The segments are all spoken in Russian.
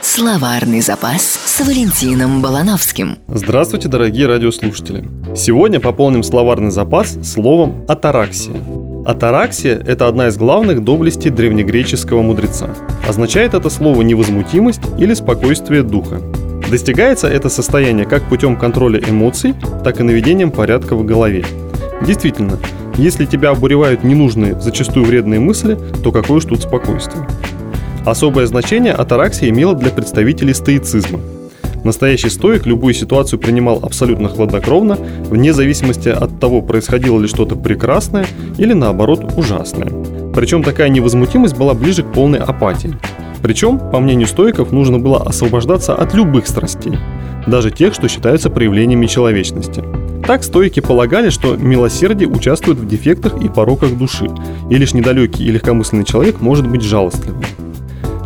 Словарный запас с Валентином Балановским. Здравствуйте, дорогие радиослушатели! Сегодня пополним словарный запас словом «атараксия». Атараксия – это одна из главных доблестей древнегреческого мудреца. Означает это слово невозмутимость или спокойствие духа. Достигается это состояние как путем контроля эмоций, так и наведением порядка в голове. Действительно, если тебя обуревают ненужные, зачастую вредные мысли, то какое уж тут спокойствие. Особое значение атараксия имела для представителей стоицизма. Настоящий стоик любую ситуацию принимал абсолютно хладнокровно, вне зависимости от того, происходило ли что-то прекрасное или наоборот ужасное. Причем такая невозмутимость была ближе к полной апатии. Причем, по мнению стоиков, нужно было освобождаться от любых страстей, даже тех, что считаются проявлениями человечности. Так стойки полагали, что милосердие участвует в дефектах и пороках души, и лишь недалекий и легкомысленный человек может быть жалостливым.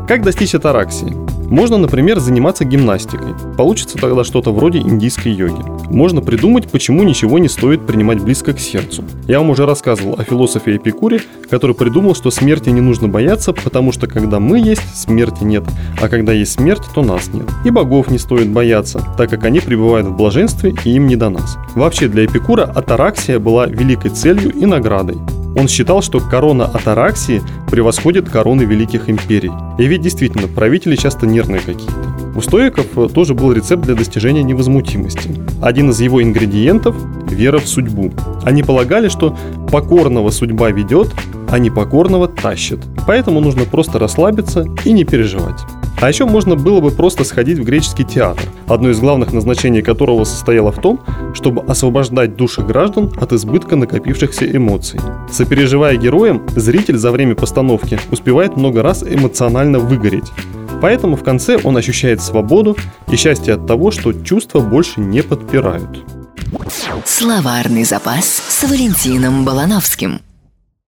Как достичь атараксии? Можно, например, заниматься гимнастикой. Получится тогда что-то вроде индийской йоги. Можно придумать, почему ничего не стоит принимать близко к сердцу. Я вам уже рассказывал о философе Эпикуре, который придумал, что смерти не нужно бояться, потому что когда мы есть, смерти нет, а когда есть смерть, то нас нет. И богов не стоит бояться, так как они пребывают в блаженстве и им не до нас. Вообще для Эпикура атараксия была великой целью и наградой. Он считал, что корона атараксии превосходит короны великих империй. И ведь действительно, правители часто нервные какие-то. У стоиков э, тоже был рецепт для достижения невозмутимости. Один из его ингредиентов – вера в судьбу. Они полагали, что покорного судьба ведет, а непокорного тащит. Поэтому нужно просто расслабиться и не переживать. А еще можно было бы просто сходить в греческий театр, одно из главных назначений которого состояло в том, чтобы освобождать души граждан от избытка накопившихся эмоций. Сопереживая героям, зритель за время постановки успевает много раз эмоционально выгореть. Поэтому в конце он ощущает свободу и счастье от того, что чувства больше не подпирают. Словарный запас с Валентином Балановским.